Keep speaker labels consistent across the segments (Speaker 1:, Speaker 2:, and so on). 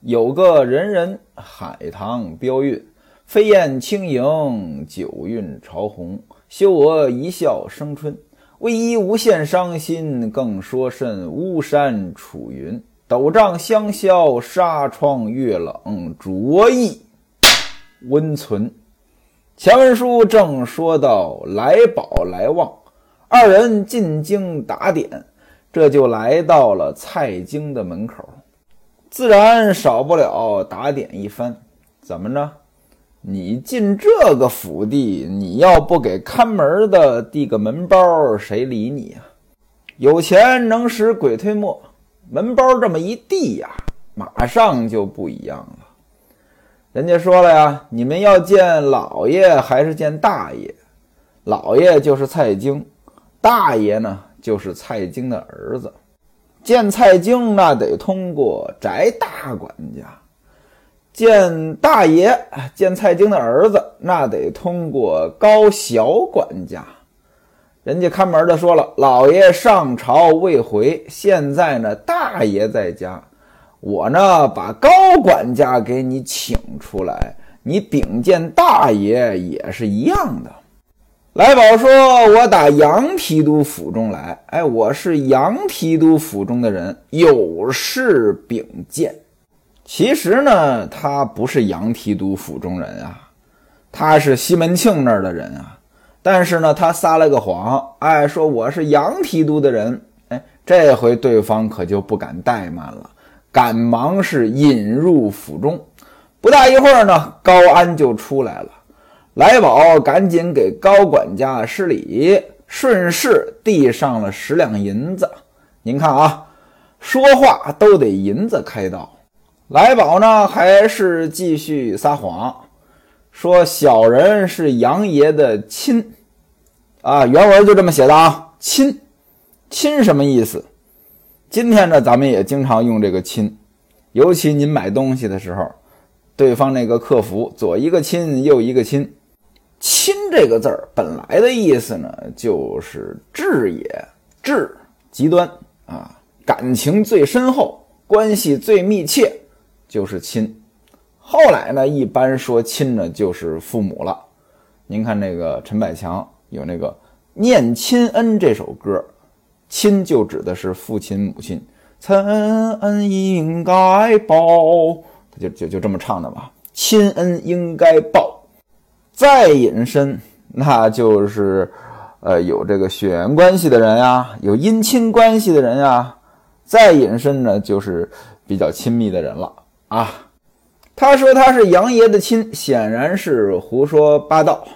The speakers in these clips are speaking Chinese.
Speaker 1: 有个人人海棠标韵，飞燕轻盈，九韵朝红。修娥一笑生春，为伊无限伤心，更说甚巫山楚云。斗帐香消纱窗月冷，着意温存。前文书正说到来宝来旺，二人进京打点，这就来到了蔡京的门口，自然少不了打点一番。怎么着？你进这个府邸，你要不给看门的递个门包，谁理你啊？有钱能使鬼推磨，门包这么一递呀，马上就不一样了。人家说了呀，你们要见老爷还是见大爷？老爷就是蔡京，大爷呢就是蔡京的儿子。见蔡京那得通过翟大管家，见大爷见蔡京的儿子那得通过高小管家。人家看门的说了，老爷上朝未回，现在呢大爷在家。我呢，把高管家给你请出来，你禀见大爷也是一样的。来宝说：“我打杨提督府中来，哎，我是杨提督府中的人，有事禀见。其实呢，他不是杨提督府中人啊，他是西门庆那儿的人啊。但是呢，他撒了个谎，哎，说我是杨提督的人，哎，这回对方可就不敢怠慢了。”赶忙是引入府中，不大一会儿呢，高安就出来了。来宝赶紧给高管家施礼，顺势递上了十两银子。您看啊，说话都得银子开道。来宝呢，还是继续撒谎，说小人是杨爷的亲啊，原文就这么写的啊，亲，亲什么意思？今天呢，咱们也经常用这个“亲”，尤其您买东西的时候，对方那个客服左一个亲，右一个亲，“亲”这个字儿本来的意思呢，就是至也，至极端啊，感情最深厚，关系最密切，就是亲。后来呢，一般说亲呢，就是父母了。您看那个陈百强有那个《念亲恩》这首歌。亲就指的是父亲母亲，曾恩应该报，他就就就这么唱的嘛。亲恩应该报，再隐身，那就是呃有这个血缘关系的人呀，有姻亲关系的人呀。再隐身呢，就是比较亲密的人了啊。他说他是杨爷的亲，显然是胡说八道。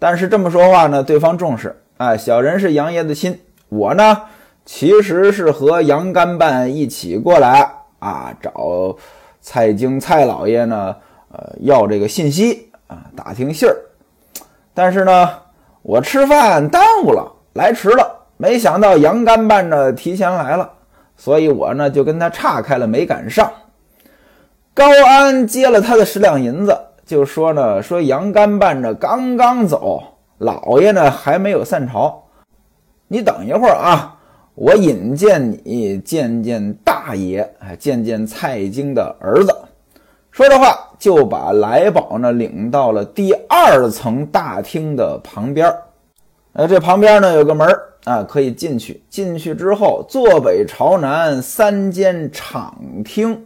Speaker 1: 但是这么说话呢，对方重视。哎，小人是杨爷的亲。我呢，其实是和杨干办一起过来啊，找蔡京蔡老爷呢，呃，要这个信息啊，打听信儿。但是呢，我吃饭耽误了，来迟了，没想到杨干办呢提前来了，所以我呢就跟他岔开了，没赶上。高安接了他的十两银子，就说呢，说杨干办着刚刚走，老爷呢还没有散朝。你等一会儿啊，我引荐你见见大爷，哎，见见蔡京的儿子。说着话，就把来宝呢领到了第二层大厅的旁边儿。这旁边呢有个门啊，可以进去。进去之后，坐北朝南三间敞厅，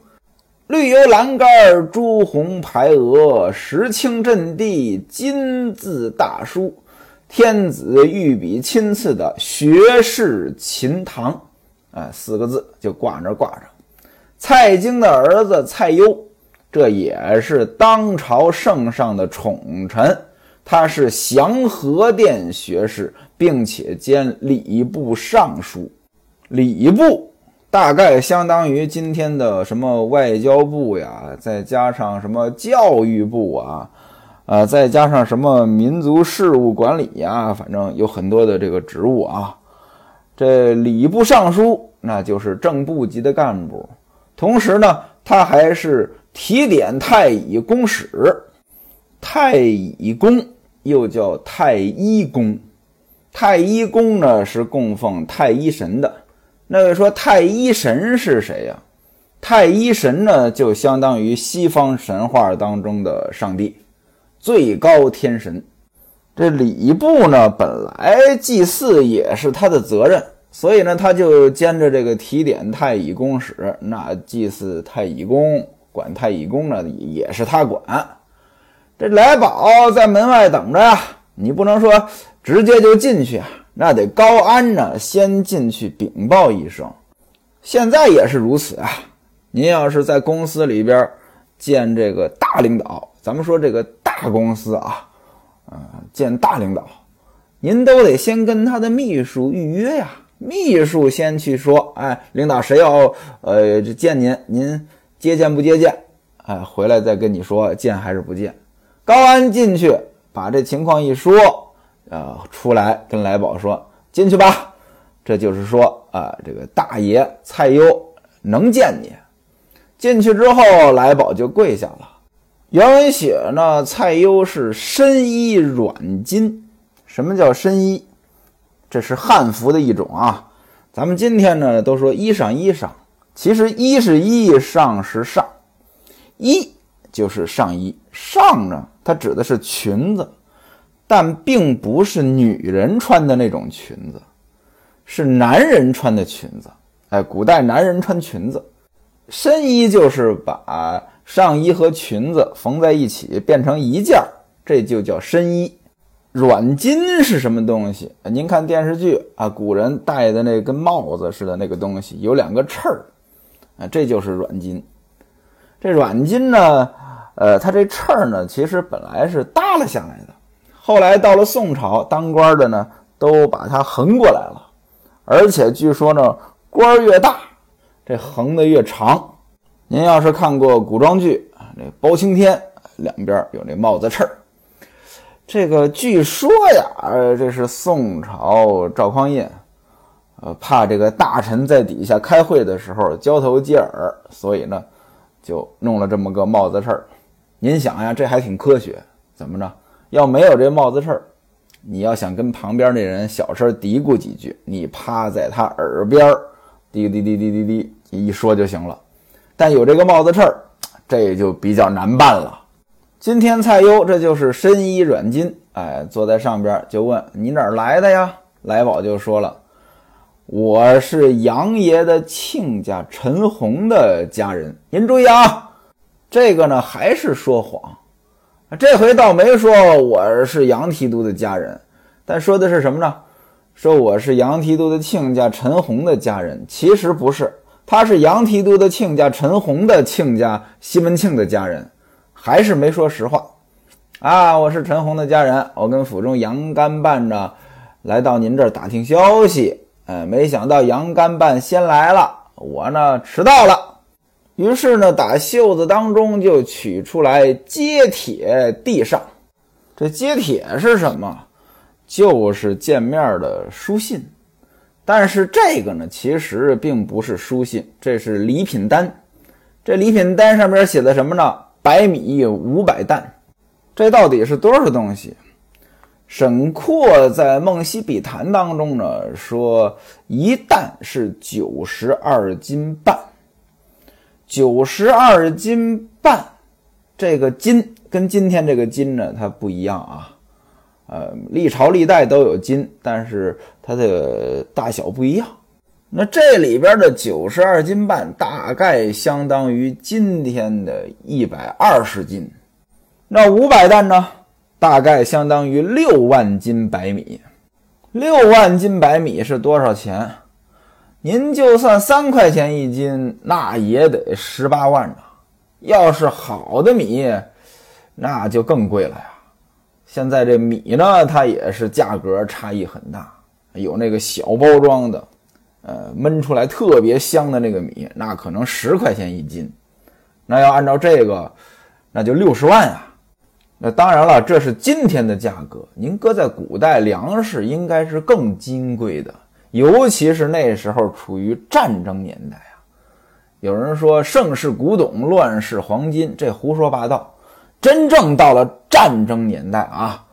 Speaker 1: 绿油栏杆，朱红牌额，石青镇地，金字大书。天子御笔亲赐的学士秦堂，啊，四个字就挂那挂着。蔡京的儿子蔡攸，这也是当朝圣上的宠臣，他是祥和殿学士，并且兼礼部尚书。礼部大概相当于今天的什么外交部呀，再加上什么教育部啊。啊，再加上什么民族事务管理呀，反正有很多的这个职务啊。这礼部尚书那就是正部级的干部，同时呢，他还是提点太乙公使。太乙宫又叫太一宫，太一宫呢是供奉太一神的。那位说太一神是谁呀？太一神呢，就相当于西方神话当中的上帝，最高天神。这礼部呢，本来祭祀也是他的责任，所以呢，他就兼着这个提点太乙宫使。那祭祀太乙宫，管太乙宫呢，也是他管。这来宝在门外等着呀，你不能说直接就进去啊，那得高安呢先进去禀报一声。现在也是如此啊。您要是在公司里边见这个大领导，咱们说这个大公司啊，啊，见大领导，您都得先跟他的秘书预约呀。秘书先去说，哎，领导谁要呃见您，您接见不接见？哎，回来再跟你说见还是不见。高安进去把这情况一说，呃，出来跟来宝说进去吧。这就是说啊，这个大爷蔡优能见你。进去之后，来宝就跪下了。原文写呢，蔡攸是深衣软巾。什么叫深衣？这是汉服的一种啊。咱们今天呢都说衣裳衣裳，其实衣是衣，裳是裳。衣就是上衣，上呢它指的是裙子，但并不是女人穿的那种裙子，是男人穿的裙子。哎，古代男人穿裙子。深衣就是把上衣和裙子缝在一起变成一件儿，这就叫深衣。软巾是什么东西？您看电视剧啊，古人戴的那跟帽子似的那个东西，有两个翅儿啊，这就是软巾。这软巾呢，呃，它这翅儿呢，其实本来是耷拉下来的，后来到了宋朝，当官的呢都把它横过来了，而且据说呢，官越大。这横的越长，您要是看过古装剧啊，这包青天两边有那帽子翅儿。这个据说呀，呃这是宋朝赵匡胤，呃，怕这个大臣在底下开会的时候交头接耳，所以呢，就弄了这么个帽子事儿。您想呀，这还挺科学。怎么着？要没有这帽子事儿，你要想跟旁边那人小声嘀咕几句，你趴在他耳边儿，滴滴滴滴滴滴。一说就行了，但有这个帽子事儿，这就比较难办了。今天蔡攸这就是深衣软巾，哎，坐在上边就问你哪儿来的呀？来宝就说了，我是杨爷的亲家陈洪的家人。您注意啊，这个呢还是说谎，这回倒没说我是杨提督的家人，但说的是什么呢？说我是杨提督的亲家陈洪的家人，其实不是。他是杨提督的亲家陈洪的亲家西门庆的家人，还是没说实话啊！我是陈洪的家人，我跟府中杨干办呢来到您这儿打听消息，哎，没想到杨干办先来了，我呢迟到了，于是呢打袖子当中就取出来揭帖递上。这揭帖是什么？就是见面的书信。但是这个呢，其实并不是书信，这是礼品单。这礼品单上面写的什么呢？白米五百担。这到底是多少东西？沈括在《梦溪笔谈》当中呢说，一担是九十二斤半。九十二斤半，这个斤跟今天这个斤呢，它不一样啊。呃，历朝历代都有斤，但是它的大小不一样。那这里边的九十二斤半，大概相当于今天的一百二十斤。那五百担呢，大概相当于六万斤白米。六万斤白米是多少钱？您就算三块钱一斤，那也得十八万呢。要是好的米，那就更贵了呀。现在这米呢，它也是价格差异很大，有那个小包装的，呃，焖出来特别香的那个米，那可能十块钱一斤，那要按照这个，那就六十万啊。那当然了，这是今天的价格，您搁在古代，粮食应该是更金贵的，尤其是那时候处于战争年代啊。有人说盛世古董，乱世黄金，这胡说八道。真正到了战争年代啊，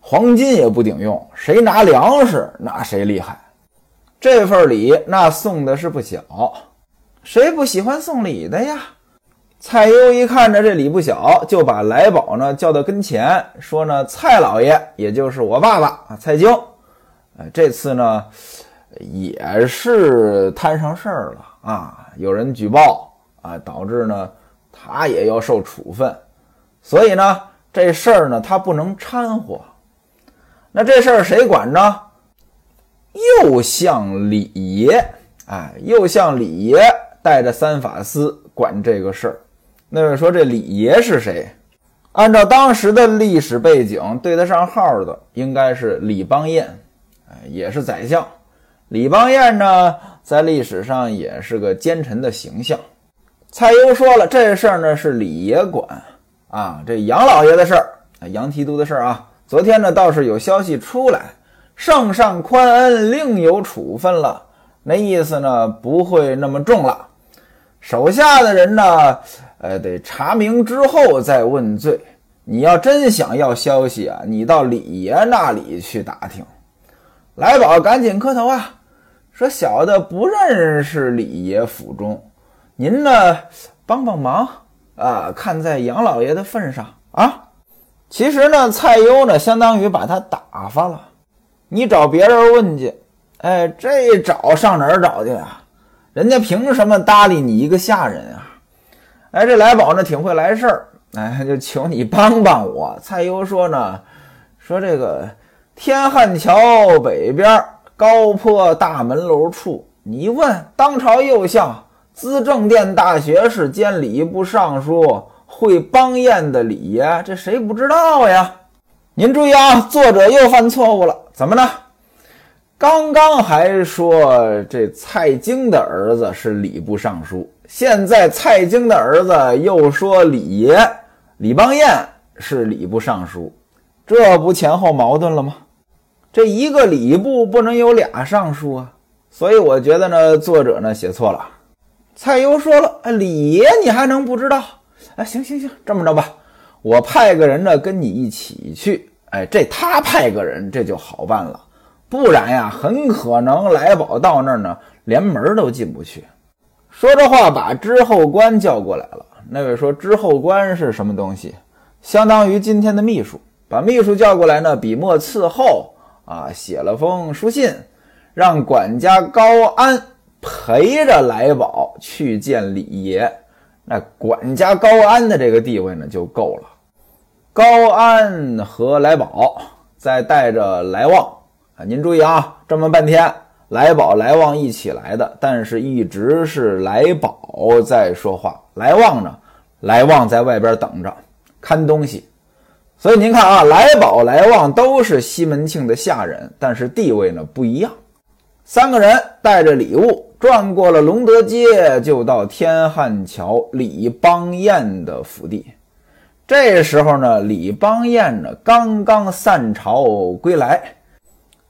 Speaker 1: 黄金也不顶用，谁拿粮食那谁厉害。这份礼那送的是不小。谁不喜欢送礼的呀？蔡攸一看着这礼不小，就把来宝呢叫到跟前，说呢：“蔡老爷，也就是我爸爸啊，蔡京，呃，这次呢也是摊上事儿了啊，有人举报啊，导致呢他也要受处分，所以呢这事儿呢他不能掺和。那这事儿谁管呢？又向李爷，哎，又向李爷带着三法司管这个事儿。那位说这李爷是谁？按照当时的历史背景，对得上号的应该是李邦彦，哎，也是宰相。李邦彦呢，在历史上也是个奸臣的形象。蔡攸说了，这事儿呢是李爷管啊，这杨老爷的事儿，杨提督的事儿啊。昨天呢倒是有消息出来，圣上宽恩，另有处分了。那意思呢不会那么重了，手下的人呢。呃，得查明之后再问罪。你要真想要消息啊，你到李爷那里去打听。来宝赶紧磕头啊，说小的不认识李爷府中，您呢帮帮忙啊，看在杨老爷的份上啊。其实呢，蔡攸呢相当于把他打发了。你找别人问去，哎，这找上哪儿找去啊？人家凭什么搭理你一个下人啊？哎，这来宝呢挺会来事儿，哎，就求你帮帮我。蔡攸说呢，说这个天汉桥北边高坡大门楼处，你问当朝右相、资政殿大学士兼礼部尚书会邦彦的李爷，这谁不知道呀？您注意啊，作者又犯错误了，怎么呢？刚刚还说这蔡京的儿子是礼部尚书。现在蔡京的儿子又说李爷李邦彦是礼部尚书，这不前后矛盾了吗？这一个礼部不能有俩尚书啊，所以我觉得呢，作者呢写错了。蔡攸说了：“哎，李爷你还能不知道？哎，行行行，这么着吧，我派个人呢跟你一起去。哎，这他派个人这就好办了，不然呀，很可能来宝到那儿呢，连门都进不去。”说这话，把知后官叫过来了。那位说：“知后官是什么东西？相当于今天的秘书。把秘书叫过来呢，笔墨伺候啊，写了封书信，让管家高安陪着来宝去见李爷。那管家高安的这个地位呢，就够了。高安和来宝再带着来旺啊，您注意啊，这么半天。”来宝、来旺一起来的，但是一直是来宝在说话，来旺呢，来旺在外边等着看东西。所以您看啊，来宝、来旺都是西门庆的下人，但是地位呢不一样。三个人带着礼物转过了隆德街，就到天汉桥李邦彦的府邸。这时候呢，李邦彦呢刚刚散朝归来。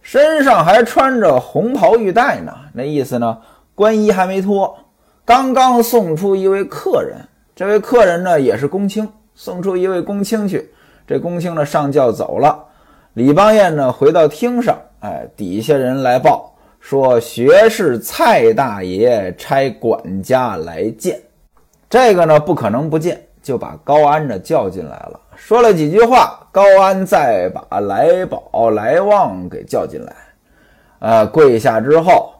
Speaker 1: 身上还穿着红袍玉带呢，那意思呢，官衣还没脱。刚刚送出一位客人，这位客人呢也是公卿，送出一位公卿去。这公卿呢上轿走了。李邦彦呢回到厅上，哎，底下人来报说学士蔡大爷差管家来见。这个呢不可能不见，就把高安呢叫进来了。说了几句话，高安再把来宝、来旺给叫进来，呃，跪下之后，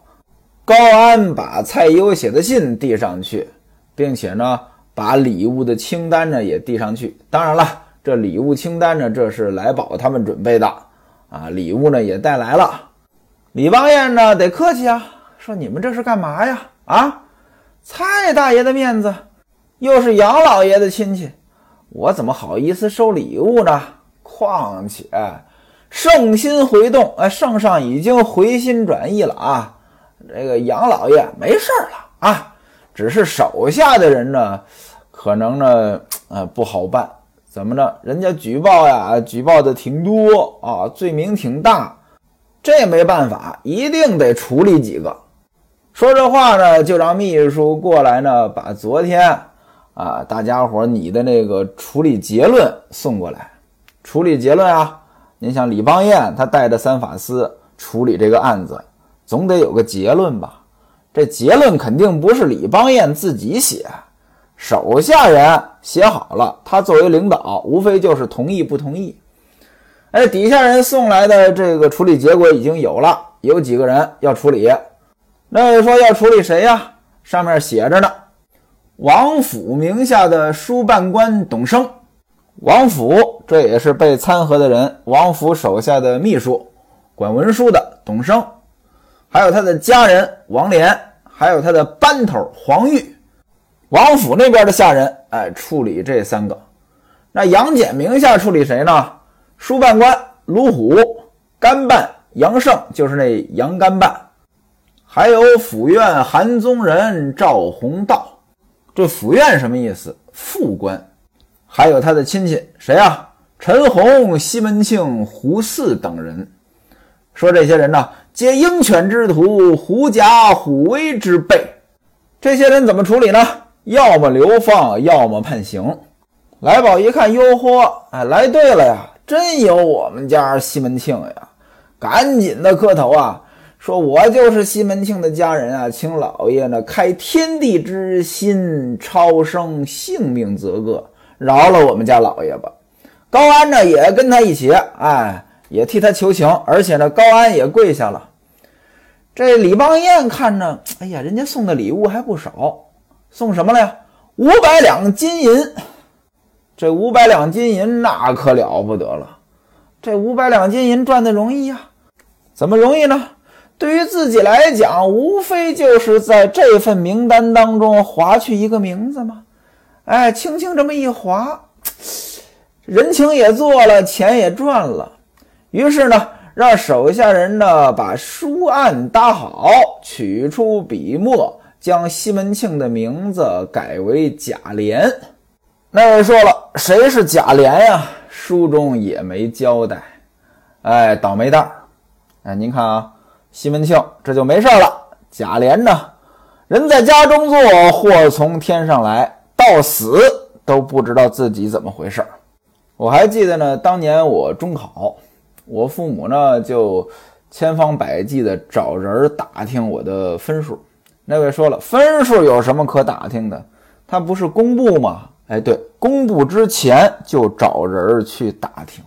Speaker 1: 高安把蔡攸写的信递上去，并且呢，把礼物的清单呢也递上去。当然了，这礼物清单呢，这是来宝他们准备的啊，礼物呢也带来了。李邦彦呢得客气啊，说你们这是干嘛呀？啊，蔡大爷的面子，又是杨老爷的亲戚。我怎么好意思收礼物呢？况且圣心回动，哎，圣上已经回心转意了啊！这个杨老爷没事了啊，只是手下的人呢，可能呢，呃，不好办。怎么着？人家举报呀，举报的挺多啊，罪名挺大，这没办法，一定得处理几个。说这话呢，就让秘书过来呢，把昨天。啊，大家伙，你的那个处理结论送过来。处理结论啊，您像李邦彦，他带着三法司处理这个案子，总得有个结论吧？这结论肯定不是李邦彦自己写，手下人写好了，他作为领导，无非就是同意不同意。哎，底下人送来的这个处理结果已经有了，有几个人要处理。那说要处理谁呀？上面写着呢，王府名下的书办官董生。王府这也是被参合的人，王府手下的秘书，管文书的董生。还有他的家人王连，还有他的班头黄玉，王府那边的下人，哎，处理这三个。那杨戬名下处理谁呢？书办官卢虎，干办杨胜，就是那杨干办，还有府院韩宗仁赵弘道。这府院什么意思？副官。还有他的亲戚谁啊？陈洪、西门庆、胡四等人。说这些人呢？皆鹰犬之徒，狐假虎威之辈。这些人怎么处理呢？要么流放，要么判刑。来宝一看，哟呵，哎，来对了呀，真有我们家西门庆呀！赶紧的磕头啊，说我就是西门庆的家人啊，请老爷呢开天地之心，超生性命则个，饶了我们家老爷吧。高安呢也跟他一起，哎。也替他求情，而且呢，高安也跪下了。这李邦彦看着，哎呀，人家送的礼物还不少，送什么了呀？五百两金银。这五百两金银那可了不得了。这五百两金银赚的容易呀？怎么容易呢？对于自己来讲，无非就是在这份名单当中划去一个名字嘛。哎，轻轻这么一划，人情也做了，钱也赚了。于是呢，让手下人呢把书案搭好，取出笔墨，将西门庆的名字改为贾琏。那位说了，谁是贾琏呀？书中也没交代。哎，倒霉蛋儿！哎，您看啊，西门庆这就没事了。贾琏呢，人在家中坐，祸从天上来，到死都不知道自己怎么回事我还记得呢，当年我中考。我父母呢，就千方百计的找人打听我的分数。那位说了，分数有什么可打听的？他不是公布吗？哎，对，公布之前就找人去打听。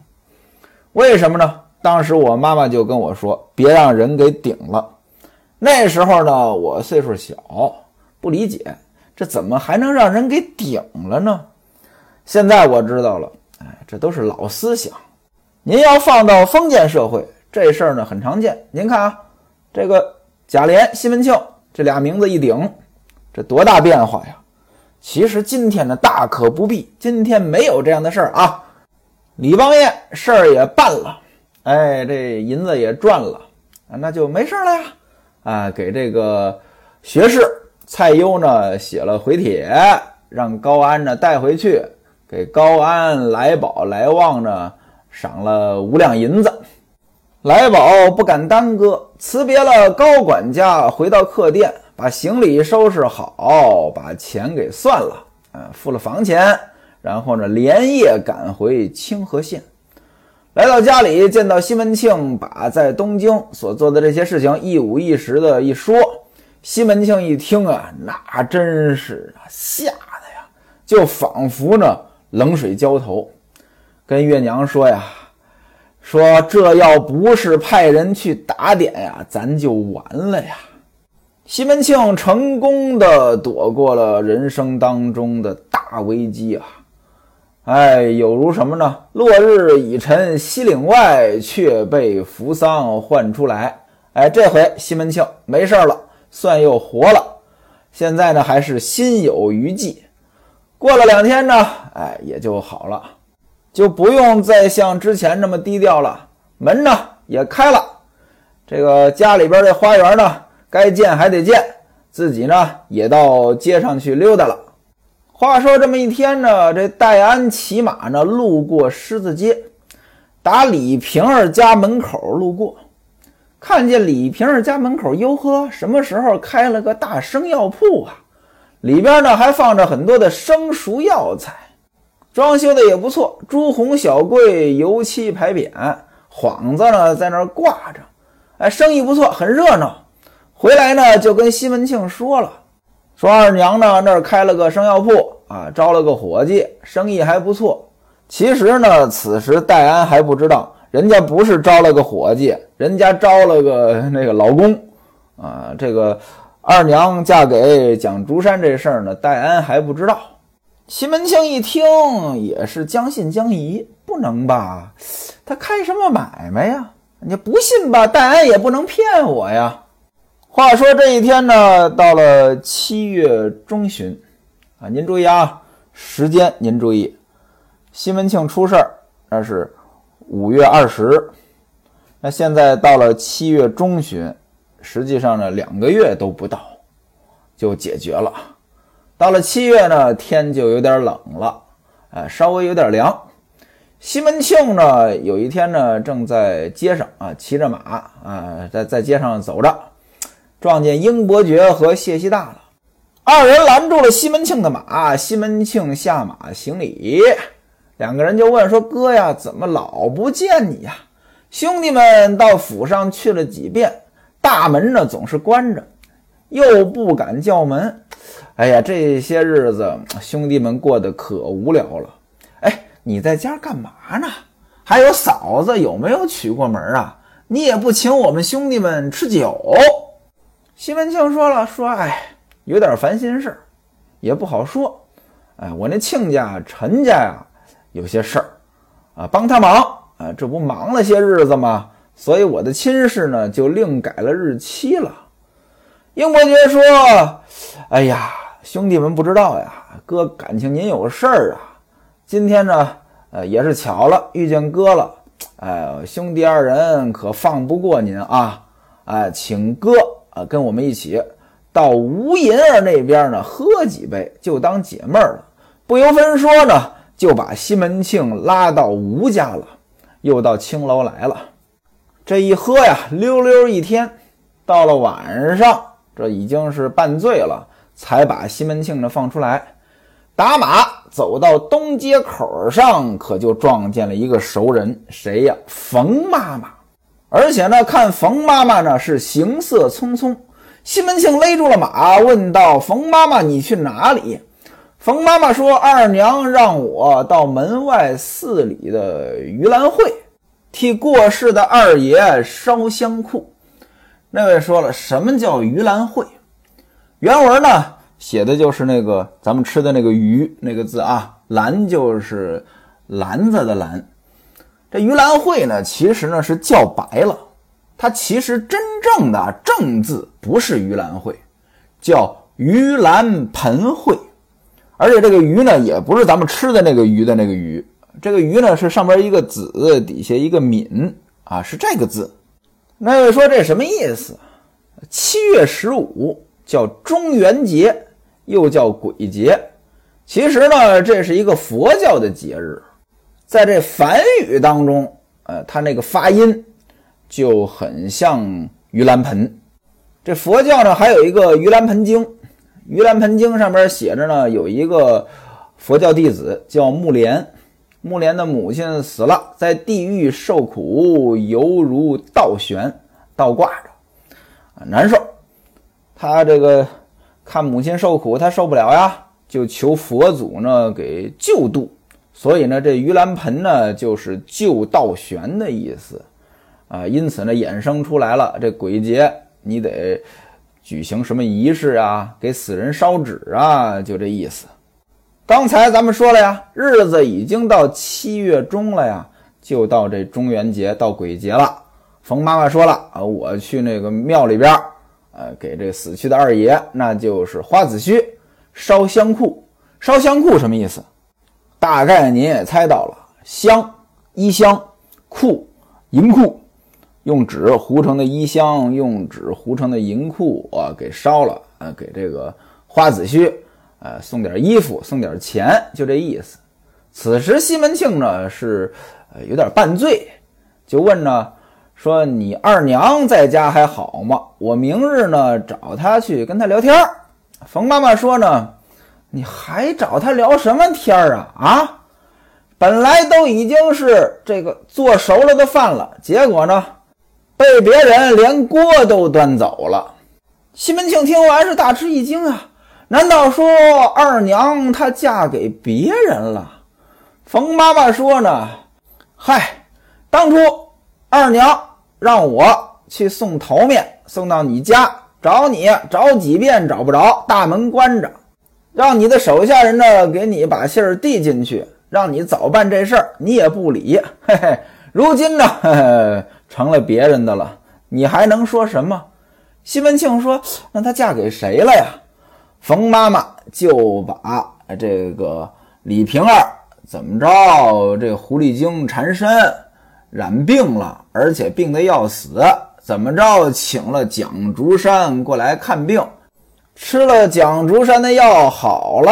Speaker 1: 为什么呢？当时我妈妈就跟我说，别让人给顶了。那时候呢，我岁数小，不理解这怎么还能让人给顶了呢？现在我知道了，哎，这都是老思想。您要放到封建社会，这事儿呢很常见。您看啊，这个贾琏、西门庆这俩名字一顶，这多大变化呀！其实今天呢大可不必，今天没有这样的事儿啊。李邦彦事儿也办了，哎，这银子也赚了，那就没事了呀。啊，给这个学士蔡攸呢写了回帖，让高安呢带回去，给高安、来宝、来旺呢。赏了五两银子，来宝不敢耽搁，辞别了高管家，回到客店，把行李收拾好，把钱给算了，啊，付了房钱，然后呢，连夜赶回清河县。来到家里，见到西门庆，把在东京所做的这些事情一五一十的一说。西门庆一听啊，那真是啊，吓得呀，就仿佛呢冷水浇头。跟月娘说呀，说这要不是派人去打点呀，咱就完了呀。西门庆成功的躲过了人生当中的大危机啊！哎，有如什么呢？落日已沉西岭外，却被扶桑唤出来。哎，这回西门庆没事了，算又活了。现在呢，还是心有余悸。过了两天呢，哎，也就好了。就不用再像之前那么低调了，门呢也开了，这个家里边这花园呢，该建还得建，自己呢也到街上去溜达了。话说这么一天呢，这戴安骑马呢路过狮子街，打李瓶儿家门口路过，看见李瓶儿家门口，哟呵，什么时候开了个大生药铺啊？里边呢还放着很多的生熟药材。装修的也不错，朱红小柜，油漆牌匾，幌子呢在那儿挂着，哎，生意不错，很热闹。回来呢就跟西门庆说了，说二娘呢那儿开了个生药铺啊，招了个伙计，生意还不错。其实呢，此时戴安还不知道，人家不是招了个伙计，人家招了个那个老公啊。这个二娘嫁给蒋竹山这事儿呢，戴安还不知道。西门庆一听也是将信将疑，不能吧？他开什么买卖呀？你不信吧？戴安也不能骗我呀。话说这一天呢，到了七月中旬啊，您注意啊，时间您注意，西门庆出事儿那是五月二十，那现在到了七月中旬，实际上呢两个月都不到就解决了。到了七月呢，天就有点冷了，哎，稍微有点凉。西门庆呢，有一天呢，正在街上啊，骑着马啊，在在街上走着。撞见英伯爵和谢希大了，二人拦住了西门庆的马。西门庆下马行礼，两个人就问说：“哥呀，怎么老不见你呀？兄弟们到府上去了几遍，大门呢总是关着，又不敢叫门。哎呀，这些日子兄弟们过得可无聊了。哎，你在家干嘛呢？还有嫂子有没有娶过门啊？你也不请我们兄弟们吃酒。”西门庆说了：“说，哎，有点烦心事也不好说。哎，我那亲家陈家呀，有些事儿啊，帮他忙啊，这不忙了些日子吗？所以我的亲事呢，就另改了日期了。”英伯爵说：“哎呀，兄弟们不知道呀，哥感情您有事儿啊。今天呢，呃，也是巧了，遇见哥了。哎，兄弟二人可放不过您啊！哎，请哥。”啊，跟我们一起到吴银儿那边呢，喝几杯，就当解闷儿了。不由分说呢，就把西门庆拉到吴家了，又到青楼来了。这一喝呀，溜溜一天，到了晚上，这已经是半醉了，才把西门庆呢放出来，打马走到东街口上，可就撞见了一个熟人，谁呀？冯妈妈。而且呢，看冯妈妈呢是行色匆匆，西门庆勒住了马，问道：“冯妈妈，你去哪里？”冯妈妈说：“二娘让我到门外寺里的盂兰会，替过世的二爷烧香库。”那位说了：“什么叫盂兰会？”原文呢写的就是那个咱们吃的那个鱼那个字啊，兰就是篮子的篮。这盂兰会呢，其实呢是叫白了，它其实真正的正字不是盂兰会，叫盂兰盆会，而且这个鱼呢也不是咱们吃的那个鱼的那个鱼，这个鱼呢是上边一个子，底下一个敏啊，是这个字。那位说这什么意思？七月十五叫中元节，又叫鬼节，其实呢这是一个佛教的节日。在这梵语当中，呃，它那个发音就很像盂兰盆。这佛教呢，还有一个《盂兰盆经》，《盂兰盆经》上边写着呢，有一个佛教弟子叫木莲，木莲的母亲死了，在地狱受苦，犹如倒悬，倒挂着，难受。他这个看母亲受苦，他受不了呀，就求佛祖呢给救度。所以呢，这盂兰盆呢，就是救倒悬的意思，啊，因此呢，衍生出来了这鬼节，你得举行什么仪式啊，给死人烧纸啊，就这意思。刚才咱们说了呀，日子已经到七月中了呀，就到这中元节，到鬼节了。冯妈妈说了啊，我去那个庙里边，呃，给这死去的二爷，那就是花子虚烧香库，烧香库什么意思？大概您也猜到了，香衣香库银库，用纸糊成的衣箱，用纸糊成的银库啊，给烧了啊，给这个花子虚呃送点衣服，送点钱，就这意思。此时西门庆呢是呃有点半醉，就问呢说：“你二娘在家还好吗？我明日呢找她去跟她聊天。”冯妈妈说呢。你还找她聊什么天儿啊？啊，本来都已经是这个做熟了的饭了，结果呢，被别人连锅都端走了。西门庆听完是大吃一惊啊！难道说二娘她嫁给别人了？冯妈妈说呢：“嗨，当初二娘让我去送头面，送到你家找你，找几遍找不着，大门关着，让你的手下人呢给你把信儿递进去，让你早办这事儿，你也不理。嘿嘿，如今呢，嘿嘿，成了别人的了，你还能说什么？”西门庆说：“那她嫁给谁了呀？”冯妈妈就把这个李瓶儿怎么着，这狐狸精缠身，染病了，而且病得要死，怎么着，请了蒋竹山过来看病，吃了蒋竹山的药好了。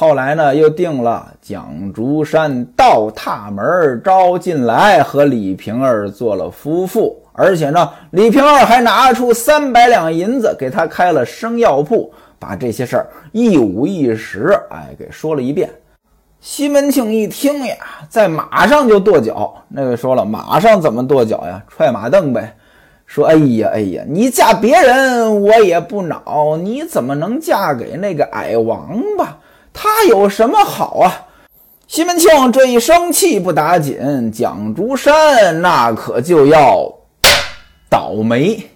Speaker 1: 后来呢，又定了蒋竹山倒踏门招进来，和李瓶儿做了夫妇。而且呢，李瓶儿还拿出三百两银子给他开了生药铺，把这些事儿一五一十，哎，给说了一遍。西门庆一听呀，在马上就跺脚。那位说了，马上怎么跺脚呀？踹马凳呗。说，哎呀，哎呀，你嫁别人我也不恼，你怎么能嫁给那个矮王八？他有什么好啊？西门庆这一生气不打紧，蒋竹山那可就要。倒霉。